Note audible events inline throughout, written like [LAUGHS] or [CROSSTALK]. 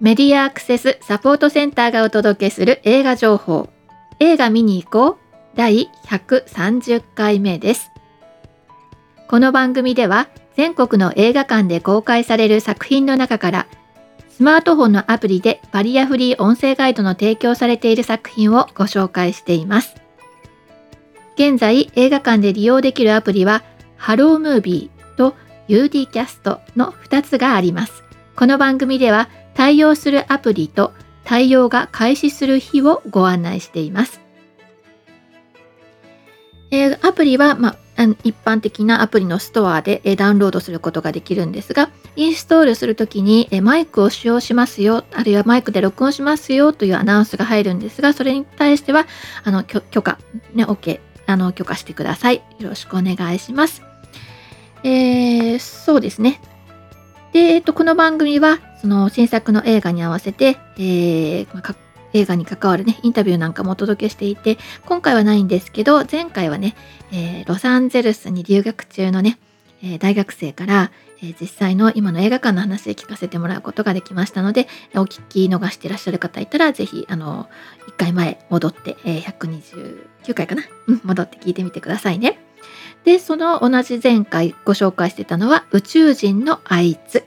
メディアアクセスサポートセンターがお届けする映画情報。映画見に行こう。第130回目です。この番組では全国の映画館で公開される作品の中からスマートフォンのアプリでバリアフリー音声ガイドの提供されている作品をご紹介しています。現在映画館で利用できるアプリはハロームービーと UD キャストの2つがあります。この番組では対応するアプリと対応が開始する日をご案内しています。えー、アプリは、まあ、一般的なアプリのストアで、えダウンロードすることができるんですが、インストールするときに、えマイクを使用しますよ、あるいはマイクで録音しますよというアナウンスが入るんですが、それに対しては、あの許可、ね、OK、あの許可してください。よろしくお願いします。えー、そうですね。で、えっと、この番組は、その新作の映画に合わせて、えー、まあ、映画に関わるね、インタビューなんかもお届けしていて、今回はないんですけど、前回はね、えー、ロサンゼルスに留学中のね、えー、大学生から、えー、実際の今の映画館の話を聞かせてもらうことができましたので、お聞き逃していらっしゃる方いたら、ぜひ、あの、1回前戻って、えー、129回かな、うん、戻って聞いてみてくださいね。で、その同じ前回ご紹介してたのは宇宙人のあいつ。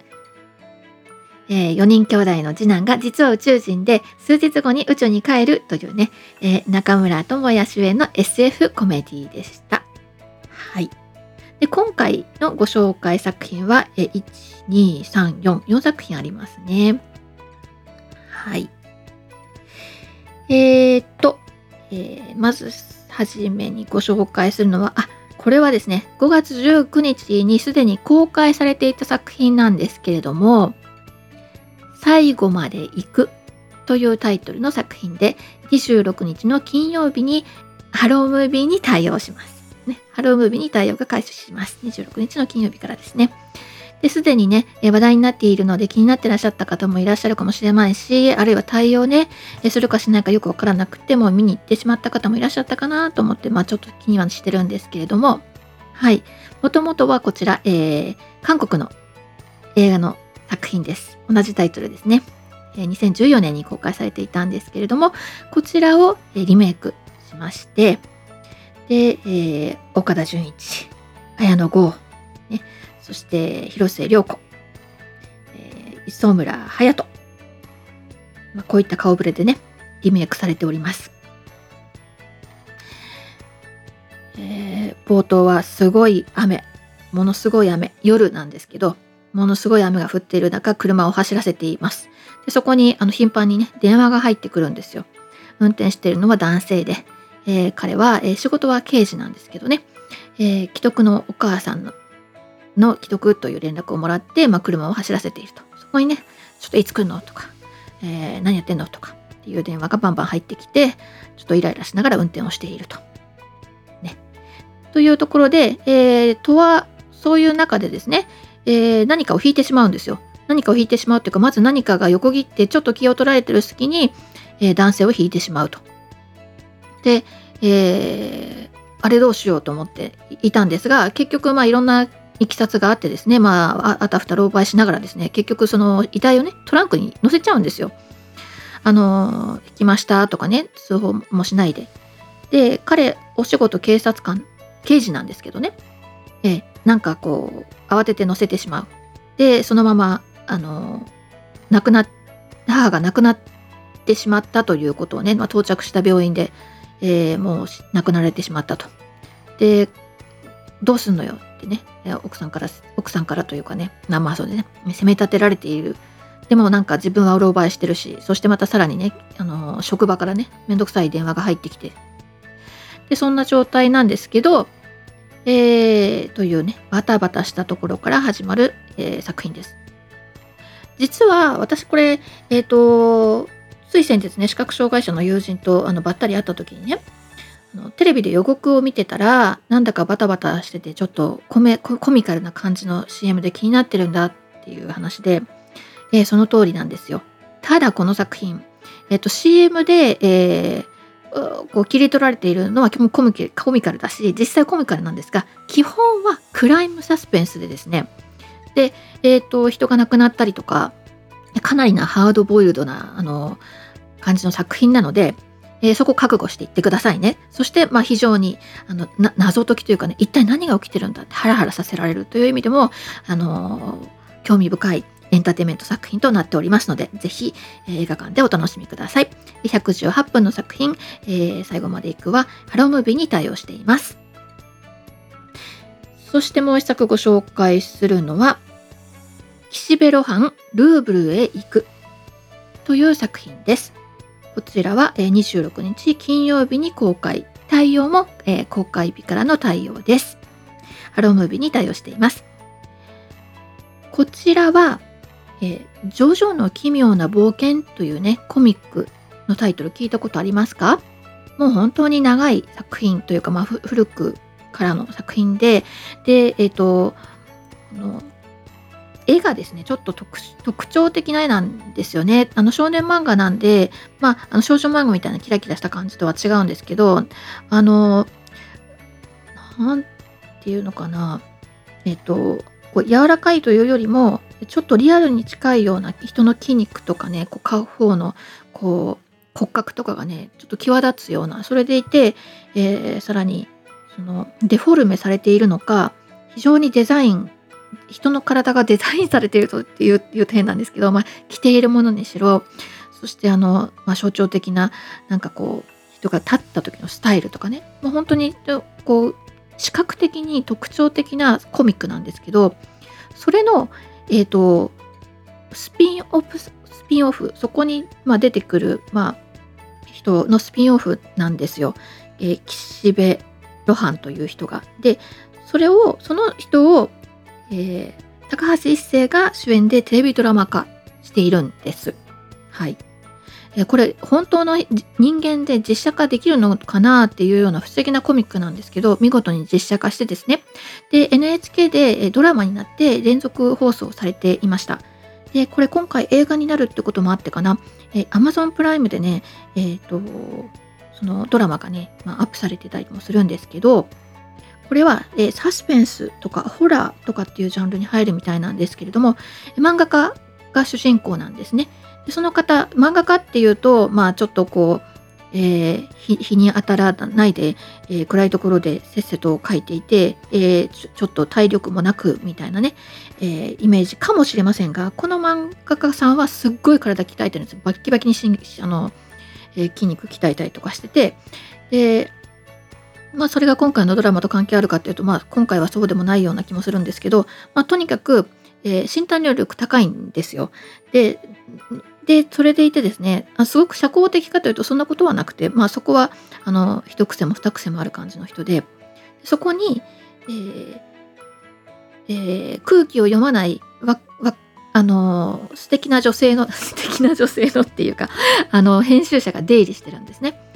えー、4人兄弟の次男が実は宇宙人で数日後に宇宙に帰るというね、えー、中村智也主演の SF コメディでした。はい。で今回のご紹介作品は、えー、1、2、3、4、4作品ありますね。はい。えー、っと、えー、まずはじめにご紹介するのは、あ、これはですね、5月19日にすでに公開されていた作品なんですけれども、最後まで行くというタイトルの作品で、26日の金曜日にハロームービーに対応します。ね、ハロームービーに対応が開始します。26日の金曜日からですね。で、すでにね、話題になっているので気になってらっしゃった方もいらっしゃるかもしれないし、あるいは対応ね、するかしないかよくわからなくても見に行ってしまった方もいらっしゃったかなと思って、まあちょっと気にはしてるんですけれども、はい。もともとはこちら、えー、韓国の映画の作品です。同じタイトルですね。2014年に公開されていたんですけれども、こちらをリメイクしまして、で、えー、岡田准一、綾野剛、ね、そして広末涼子、えー、磯村隼人、まあ、こういった顔ぶれでね、リメイクされております。えー、冒頭はすごい雨、ものすごい雨、夜なんですけど、ものすごい雨が降っている中、車を走らせています。でそこにあの頻繁にね、電話が入ってくるんですよ。運転しているのは男性で、えー、彼は、えー、仕事は刑事なんですけどね、えー、既得のお母さんのの既得という連絡をもらって、まあ、車を走らせていると。そこにね、ちょっといつ来るのとか、えー、何やってんのとかっていう電話がバンバン入ってきて、ちょっとイライラしながら運転をしていると。ね。というところで、えー、とは、そういう中でですね、えー、何かを引いてしまうんですよ。何かを引いてしまうというか、まず何かが横切ってちょっと気を取られてる隙に、えー、男性を引いてしまうと。で、えー、あれどうしようと思っていたんですが、結局、まあいろんないきさつがあってですね、まあ、あたふた狼狽しながらですね、結局その遺体をね、トランクに乗せちゃうんですよ。あの、引きましたとかね、通報もしないで。で、彼、お仕事警察官、刑事なんですけどね、えなんかこう、慌てて乗せてしまう。で、そのまま、あの、亡くな、母が亡くなってしまったということをね、まあ、到着した病院で、えー、もう亡くなられてしまったと。で、どうすんのよってね、奥さんから、奥さんからというかね、生そうでね、責め立てられている。でもなんか自分はうろ覚えしてるし、そしてまたさらにね、あの、職場からね、めんどくさい電話が入ってきて、で、そんな状態なんですけど、えー、というね、バタバタしたところから始まる、えー、作品です。実は私これ、えっ、ー、と、つい先日ね、視覚障害者の友人とあのばったり会った時にね、テレビで予告を見てたら、なんだかバタバタしてて、ちょっとコメコミカルな感じの CM で気になってるんだっていう話で、えー、その通りなんですよ。ただこの作品、えっ、ー、と CM で、えー、こう切り取られているのはコミコミカルだし実際コミカルなんですが基本はクライムサスペンスでですねで、えーと、人が亡くなったりとかかなりなハードボイルドなあの感じの作品なので、えー、そこ覚悟していってくださいね。そして、まあ、非常にあの謎解きというかね、一体何が起きてるんだってハラハラさせられるという意味でも、あのー、興味深いエンターテイメント作品となっておりますので、ぜひ、え、映画館でお楽しみください。118分の作品、えー、最後まで行くはハロームービーに対応しています。そしてもう一作ご紹介するのは、岸辺露伴ルーブルへ行くという作品です。こちらは26日金曜日に公開。対応も公開日からの対応です。ハロームービーに対応しています。こちらは、えー、ジョジョの奇妙な冒険というね、コミックのタイトル聞いたことありますか？もう本当に長い作品というか、まあ、古くからの作品で、で、えっ、ー、と、の絵がですね、ちょっと特徴的な絵なんですよね。あの少年漫画なんで、まあ、あの少女漫画みたいなキラキラした感じとは違うんですけど、あの、なんていうのかな、えっと、こう柔らかいというよりも、ちょっとリアルに近いような人の筋肉とかね、こう顔方のこう骨格とかがね、ちょっと際立つような、それでいて、えー、さらにそのデフォルメされているのか、非常にデザイン人の体がデザインされているとっていういう点なんですけど、まあ、着ているものにしろそしてあの、まあ、象徴的ななんかこう人が立った時のスタイルとかね、まあ、本当にこう視覚的に特徴的なコミックなんですけどそれの、えーと、スピンオフスピンオフそこに、まあ、出てくる、まあ、人のスピンオフなんですよ。えー、岸辺露伴という人が。でそれをその人をえー、高橋一生が主演でテレビドラマ化しているんです。はい。えこれ本当の人間で実写化できるのかなっていうような不思議なコミックなんですけど見事に実写化してですねで NHK でドラマになって連続放送されていましたでこれ今回映画になるってこともあってかなえ Amazon プライムでねえっ、ー、とそのドラマがね、まあ、アップされてたりもするんですけどこれは、えー、サスペンスとかホラーとかっていうジャンルに入るみたいなんですけれども漫画家が主人公なんですね。でその方漫画家っていうとまあちょっとこう、えー、日に当たらないで、えー、暗いところでせっせと描いていて、え、ちょちょっと体力もなくみたいなね、えイメージかもしれませんがこの漫画家さんはすっごい体鍛えてるんですバッキバキにしあの、え筋肉鍛えたりとかしててでまあ、それが今回のドラマと関係あるかっていうと、まあ、今回はそうでもないような気もするんですけど、まあ、とにかく、えー、身体能力高いんですよ。で、でそれでいてですね、すごく社交的かというとそんなことはなくて、まあ、そこはあの一癖も二癖もある感じの人で、そこに、えーえー、空気を読まないわわあの素敵な女性の [LAUGHS] 素敵な女性のっていうかあの編集者が出入りしてるんですね。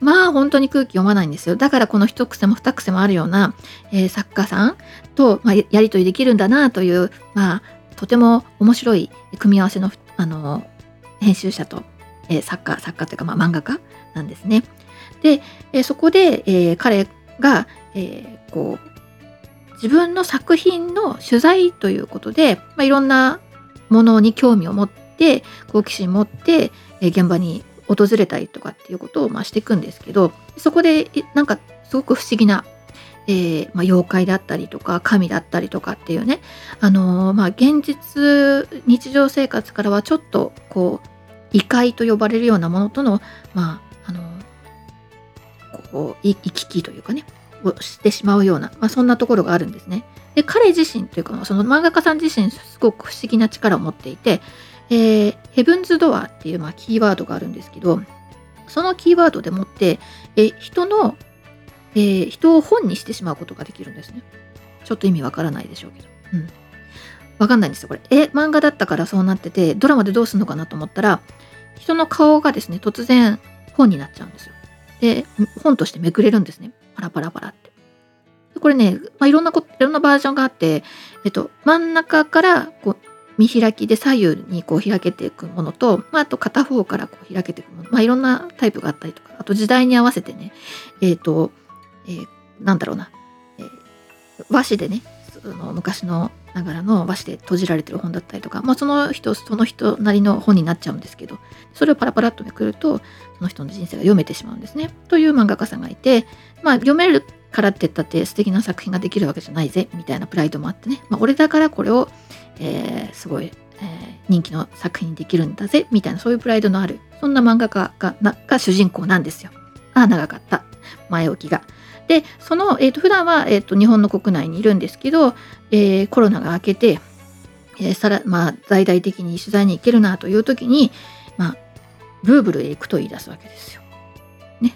まあ本当に空気読まないんですよ。だからこの一癖も二癖もあるような、えー、作家さんと、まあ、やり取りできるんだなという、まあ、とても面白い組み合わせのあの編集者と、えー、作家作家というか、まあ、漫画家なんですね。で、えー、そこで、えー、彼が、えー、こう自分の作品の取材ということで、まあ、いろんなものに興味を持って好奇心持って、えー、現場に訪れたりとかっていうことをまあしていくんですけどそこでなんかすごく不思議な、えー、まあ、妖怪だったりとか神だったりとかっていうね、あのー、まあ、現実日常生活からはちょっとこう異界と呼ばれるようなものとのまああのー、こう行き来というかねをしてしまうような、まあ、そんなところがあるんですね。で彼自身というかその漫画家さん自身すごく不思議な力を持っていてえー、ヘブンズ・ドアっていう、まあ、キーワードがあるんですけど、そのキーワードでもって、えー、人の、えー、人を本にしてしまうことができるんですね。ちょっと意味わからないでしょうけど。うん。わかんないんですよ、これ。え、漫画だったからそうなってて、ドラマでどうするのかなと思ったら、人の顔がですね、突然本になっちゃうんですよ。で、本としてめくれるんですね。パラパラパラって。これね、まあ、いろんなこ、いろんなバージョンがあって、えっと、真ん中からこう見開きで左右にこう開けていくものと、まあ、あと片方からこう開けていくもの、まあ、いろんなタイプがあったりとか。あと時代に合わせてねえっ、ー、と、えー、なんだろうな、えー、和紙でねその昔のながらの和紙で閉じられてる本だったりとか、まあ、その人その人なりの本になっちゃうんですけど。それをパラパラっとめくるとその人の人生が読めてしまうんですね。という漫画家さんがいて、まあ、読めるからって言ったって素敵な作品ができるわけじゃないぜみたいなプライドもあってね、まあ、俺だからこれを、えー、すごい、えー、人気の作品にできるんだぜみたいなそういうプライドのあるそんな漫画家がが主人公なんですよ。あ長かった前置きが。でその、えーと、普段は、えーと、日本の国内にいるんですけど、えー、コロナが明けて、えー、さらまあ、大々的に取材に行けるなという時に、まあ、ルーブルへ行くと言い出すわけですよ。ね、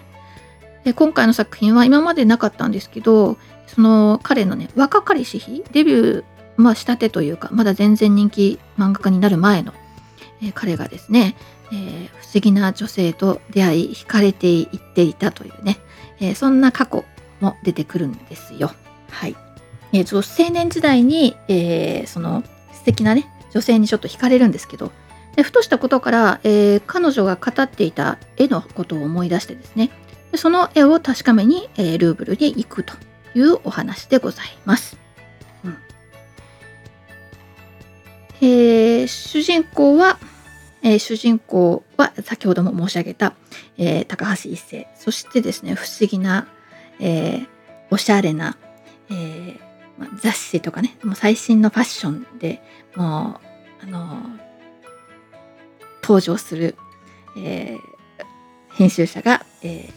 で今回の作品は今までなかったんですけどその彼のね若かりし日デビュー、まあ、したてというかまだ全然人気漫画家になる前の、えー、彼がですね、えー、不思議な女性と出会い惹かれていっていたというね、えー、そんな過去も出てくるんですよ。はい。えー、青年時代に、えー、その素敵なね、女性にちょっと惹かれるんですけど、でふとしたことから、えー、彼女が語っていた絵のことを思い出してですね、でその絵を確かめに、えー、ルーブルに行くというお話でございます。えー、主人公は、えー、主人公は先ほども申し上げた、えー、高橋一生。そしてですね不思議なえー、おしゃれな、えーまあ、雑誌とかねもう最新のファッションでもうあの登場する、えー、編集者が、えー、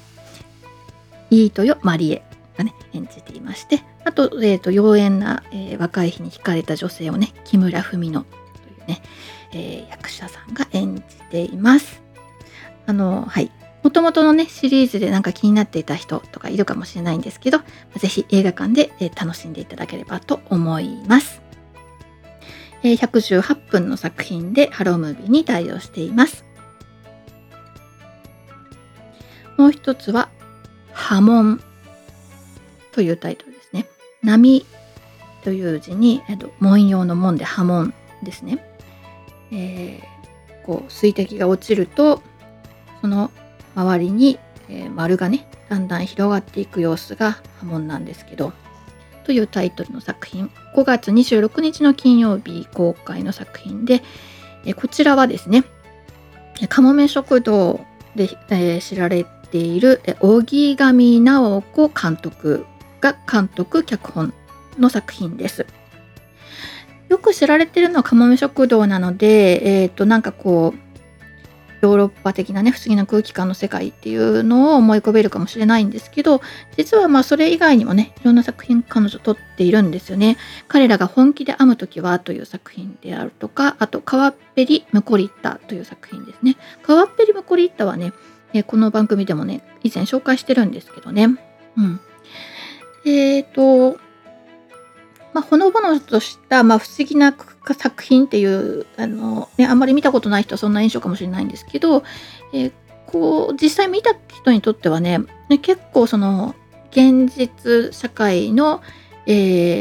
イートヨ・マリエがね演じていましてあと,、えーと、妖艶な、えー、若い日に惹かれた女性をね木村文乃というね、えー、役者さんが演じています。あのはいもともとのね、シリーズでなんか気になっていた人とかいるかもしれないんですけど、ぜひ映画館でえ楽しんでいただければと思います。118分の作品でハロームービーに対応しています。もう一つは、波紋というタイトル。波という字に、えっと、文様の門で波紋ですね。えー、こう水滴が落ちるとその周りに、えー、丸がねだんだん広がっていく様子が波紋なんですけどというタイトルの作品5月26日の金曜日公開の作品で、えこちらはですねかもめ食堂で、え、知られている荻上直子監督が監督脚本の作品です。よく知られてるのはかもめ食堂なので、えっ、ー、となんかこうヨーロッパ的なね不思議な空気感の世界っていうのを思い浮かべるかもしれないんですけど実はまあそれ以外にもねいろんな作品彼女撮っているんですよね。彼らが本気で編む時はという作品であるとかあと「川っぺりムコリッタ」という作品ですね。川っぺりムコリッタはねこの番組でもね以前紹介してるんですけどね。うん、えっ、ー、とまあ、ほのぼのとした、まあ、不思議な作品っていうあの、ね、あんまり見たことない人はそんな印象かもしれないんですけど、えー、こう実際見た人にとってはねね結構その現実社会の、え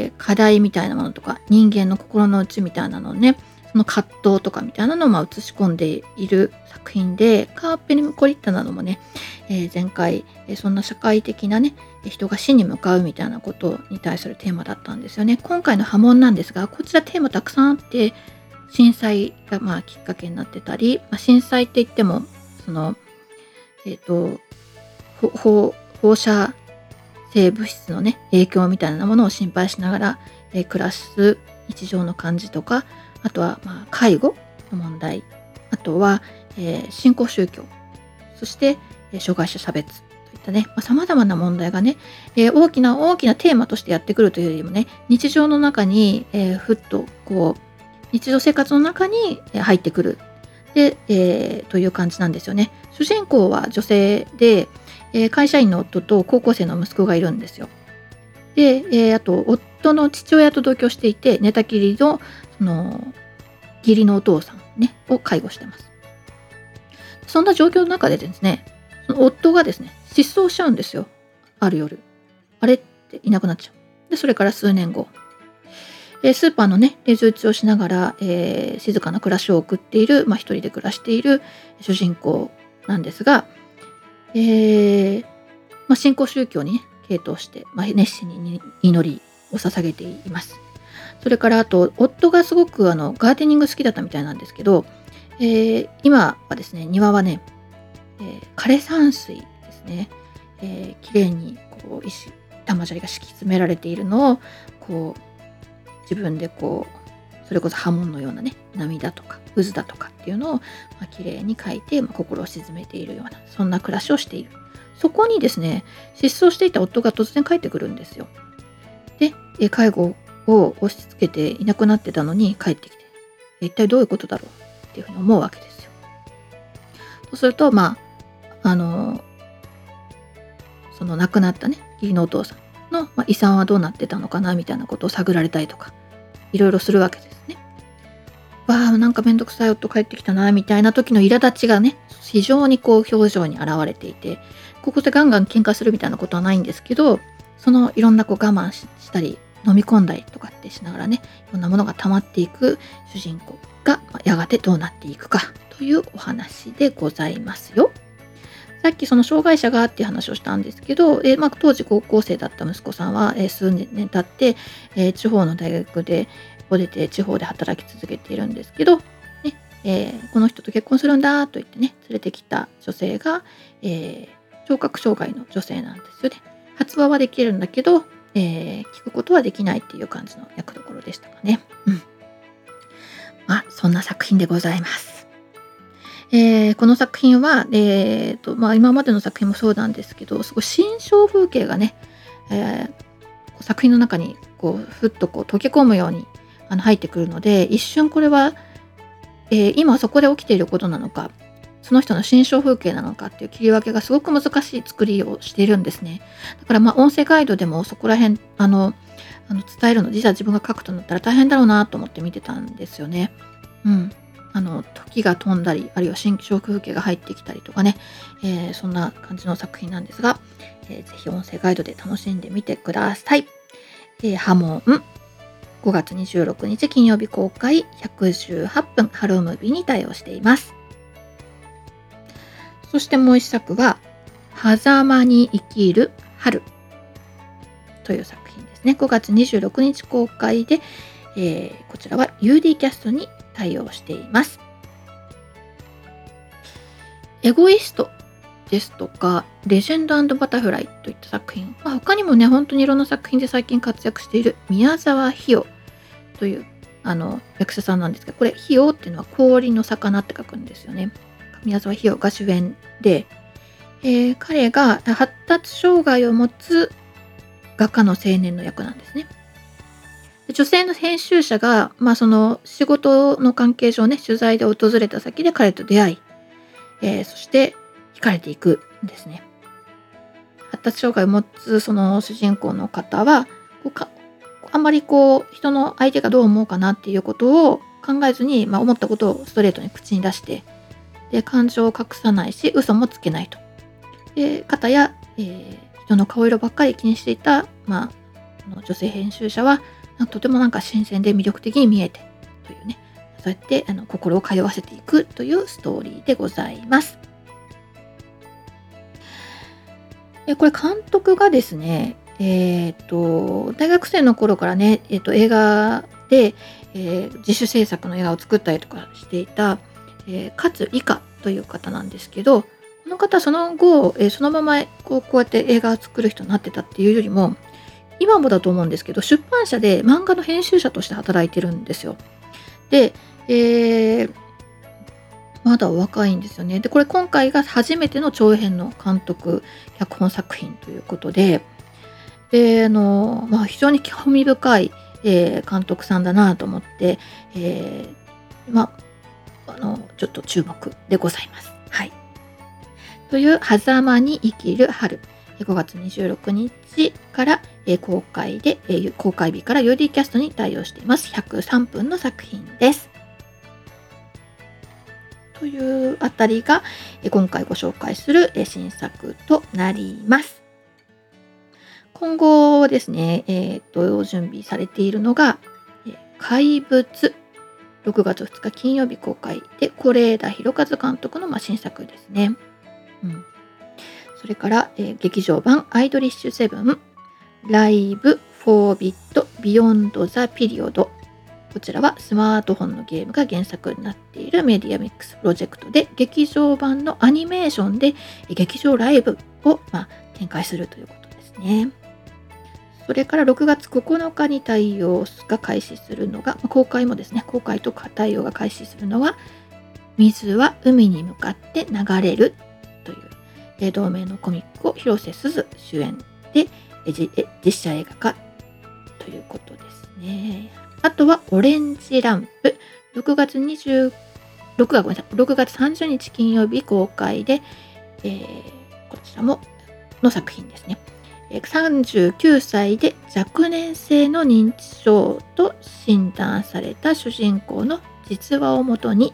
ー、課題みたいなものとか人間の心の内みたいなのをねその葛藤とかみたいなのをまあ映し込んでいる作品でカーペニムコリッタなどもね、えー、前回、え、そんな社会的なね人が死に向かうみたいなことに対するテーマだったんですよね。今回の波紋なんですがこちらテーマたくさんあって震災がまあきっかけになってたり、まあ、震災って言ってもそのえっ、ー、と放射性物質のね影響みたいなものを心配しながら、えー、暮らす日常の感じとかあとはまあ介護の問題あとは、えー、新興宗教そして、えー、障害者差別といったねさまざ、まな問題がね、えー、大きな大きなテーマとしてやってくるというよりもね日常の中に、えー、ふっとこう日常生活の中に入ってくるで、えー、という感じなんですよね。主人公は女性で、え、会社員の夫と高校生の息子がいるんですよ。で、え、あと夫の父親と同居していて寝たきりのその義理のお父さん、ね、を介護してます。そんな状況の中でですね、夫がですね、失踪しちゃうんですよ。ある夜。あれっていなくなっちゃう。で、それから数年後。えスーパーのね、レジ打ちをしながら、えー、静かな暮らしを送っている、まあ、一人で暮らしている主人公なんですが、えー、まあ、信仰宗教にね、傾倒して、まあ、熱心に祈りを捧げています。それからあと夫がすごくあのガーデニング好きだったみたいなんですけど、えー、今はですね庭はね、えー、枯山水ですね、えー、綺麗にこう石玉砂利が敷き詰められているのをこう自分でこうそれこそ波紋のようなね涙とか渦だとかっていうのを、まあ、綺麗に描いて、まあ、心を鎮めているようなそんな暮らしをしている。そこにですね失踪していた夫が突然帰ってくるんですよ。でえ介護を押し付けていなくなってたのに帰ってきて一体どういうことだろうっていうふうに思うわけですよ。そうするとまああのその亡くなったね義理のお父さんの、まあ、遺産はどうなってたのかなみたいなことを探られたりとかいろいろするわけですね。わあなんかめんどくさい夫帰ってきたなみたいな時の苛立ちがね非常にこう表情に現れていてここでガンガン喧嘩するみたいなことはないんですけどそのいろんなこう我慢したり飲み込んだりとかってしながらねいろんなものが溜まっていく主人公がやがてどうなっていくかというお話でございますよ。さっきその障害者がっていう話をしたんですけど、え、まあ、当時高校生だった息子さんは、え、数年経って、え、地方の大学でを出て地方で働き続けているんですけど、ねえこの人と結婚するんだと言ってね連れてきた女性が、え聴覚障害の女性なんですよね。発話はできるんだけど、えー、聞くことはできないっていう感じの役どころでしたかね。うん。まあ、そんな作品でございます。えー、この作品は、えーとまあ、今までの作品もそうなんですけどすごい新象風景がね、えー、作品の中にこうふっとこう溶け込むようにあの入ってくるので一瞬これは、えー、今そこで起きていることなのかその人の心象風景なのかっていう切り分けがすごく難しい作りをしているんですね。だからまあ音声ガイドでもそこら辺あのあの伝えるの実は自分が書くとなったら大変だろうなと思って見てたんですよね。うん。あの時が飛んだりあるいは心象風景が入ってきたりとかね、えー、そんな感じの作品なんですが、えー、ぜひ音声ガイドで楽しんでみてください。えー、波紋5月26日金曜日公開118分ハロームービーに対応しています。そしてもう一作は、狭間に生きる春という作品ですね。5月26日公開で、えー、こちらは UD キャストに対応しています。エゴイストですとか、レジェンドバタフライといった作品、まあ、他にもね、本当にいろんな作品で最近活躍している宮沢ひよというあの役者さんなんですけど、これ、ひよっていうのは氷の魚って書くんですよね。宮沢ひよが主演で、えー、彼が発達障害を持つ画家の青年の役なんですね。女性の編集者が、まあ、その仕事の関係上ね取材で訪れた先で彼と出会い、えー、そして惹かれていくんですね。発達障害を持つその主人公の方はこうかあんまりこう人の相手がどう思うかなっていうことを考えずに、まあ、思ったことをストレートに口に出してで感情を隠さないし嘘もつけないと。で方や、えー、人の顔色ばっかり気にしていた、まあ、女性編集者はとてもなんか新鮮で魅力的に見えてというねそうやってあの心を通わせていくというストーリーでございます。これ監督がですね、えーと、大学生の頃からね、えーと、映画で、えー、自主制作の映画を作ったりとかしていたえー、勝以下という方なんですけどこの方その後、えー、そのままこうこうやって映画を作る人になってたっていうよりも今もだと思うんですけど出版社で漫画の編集者として働いてるんですよ。で、えー、まだお若いんですよね。でこれ今回が初めての長編の監督脚本作品ということでであの、まあ、非常に興味深い、えー、監督さんだなと思って、えーまあ、のちょっと注目でございます。はい。という「狭間に生きる春」5月26日から公開で公開日から UD キャストに対応しています103分の作品です。というあたりが今回ご紹介する新作となります。今後ですね、えーと準備されているのが「怪物6月2日金曜日公開で是枝裕和監督のま新作ですね。うん、それから、えー、劇場版アイドリッシュセブン LIVE 4bit BEYOND THE PERiODこちらはスマートフォンのゲームが原作になっているメディアミックスプロジェクトで劇場版のアニメーションで劇場ライブを、まあ、展開するということですね。それから6月9日に対応が開始するのが、公開もですね、公開とか対応が開始するのは、水は海に向かって流れる同名のコミックを広瀬すず主演で実写映画化ということですね。あとはオレンジランプ6月26がごめんなさい6月30日金曜日公開で、えー、こちらもの作品ですね。39歳で若年性の認知症と診断された主人公の実話をもとに、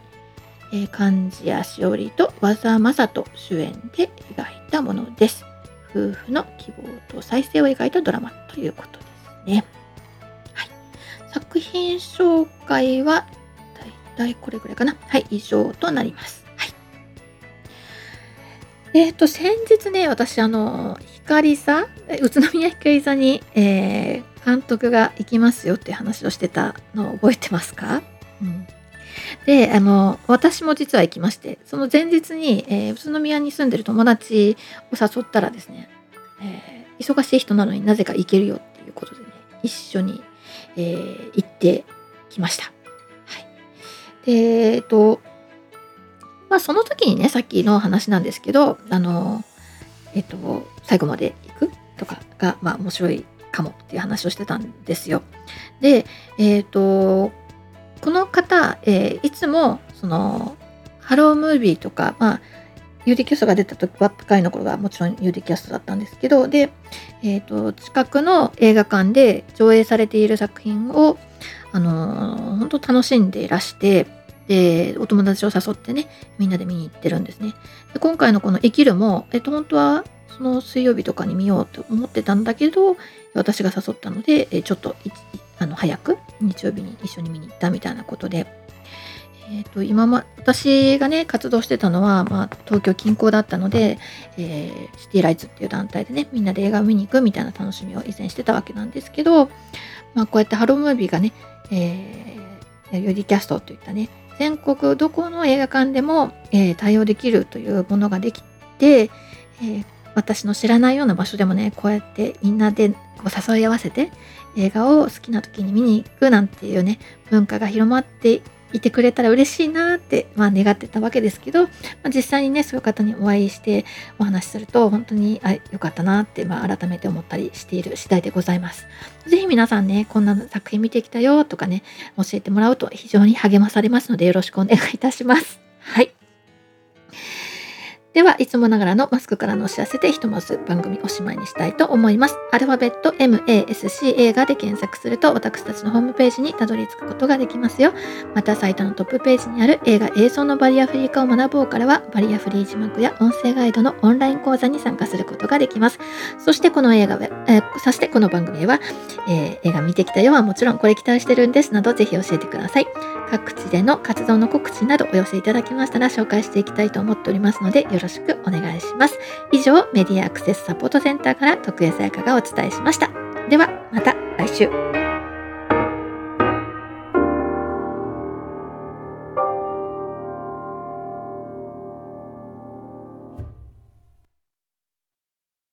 えー、漢字やしおりと和田正人主演で描いたものです。夫婦の希望と再生を描いたドラマということですね。はい、作品紹介はだいたいこれぐらいかな。はい、以上となります。はい。えっ、ー、と、先日ね、私、あの、光座、宇都宮光座に、えー、監督が行きますよって話をしてたのを覚えてますか、うん、で、あの、私も実は行きまして、その前日に、えー、宇都宮に住んでる友達を誘ったらですね、えー、忙しい人なのになぜか行けるよっていうことでね、一緒に、えー、行ってきました。はい。で、えっと、まあその時にね、さっきの話なんですけど、あの、えっと、最後まで行くとかが、まあ、面白いかもっていう話をしてたんですよ。で、えっと、この方、えー、いつも、その、ハロームービーとか、まあ、 UDCast が出た時は若いの頃はもちろん UDCast だったんですけど、で、えっ、ー、と、近くの映画館で上映されている作品を、あのー、本当楽しんでいらして、で、お友達を誘ってね、みんなで見に行ってるんですね。で今回のこの生きるも、えっと、本当はその水曜日とかに見ようと思ってたんだけど、私が誘ったので、えちょっとあの早く日曜日に一緒に見に行ったみたいなことで、えーと、今ま私がね活動してたのは、まあ、東京近郊だったので、えー、シティライツっていう団体でねみんなで映画を見に行くみたいな楽しみを以前してたわけなんですけど、まあ、こうやってハロームービーがね、えー、よりキャストといったね全国どこの映画館でも、えー、対応できるというものができて、えー、私の知らないような場所でもねこうやってみんなでこう誘い合わせて映画を好きな時に見に行くなんていうね文化が広まっていてくれたら嬉しいなって、まあ、願ってたわけですけど、まあ、実際にねそういう方にお会いしてお話しすると本当にあよかったなって、まあ、改めて思ったりしている次第でございます。是非皆さんねこんな作品見てきたよとかね教えてもらうと非常に励まされますのでよろしくお願いいたします。はい。では、いつもながらのマスクからのお知らせでひとまず番組おしまいにしたいと思います。アルファベット MASC 映画で検索すると私たちのホームページにたどり着くことができますよ。また、サイトのトップページにある映画映像のバリアフリー化を学ぼうからは、バリアフリー字幕や音声ガイドのオンライン講座に参加することができます。そしてこの映画は、えー、そしてこの番組は、えー、映画見てきたよはもちろんこれ期待してるんですなどぜひ教えてください。各地での活動の告知などお寄せいただきましたら紹介していきたいと思っておりますのでよろしくお願いしますろしくお願いします。以上、メディアアクセスサポートセンターから徳江さやかがお伝えしました。では、また来週。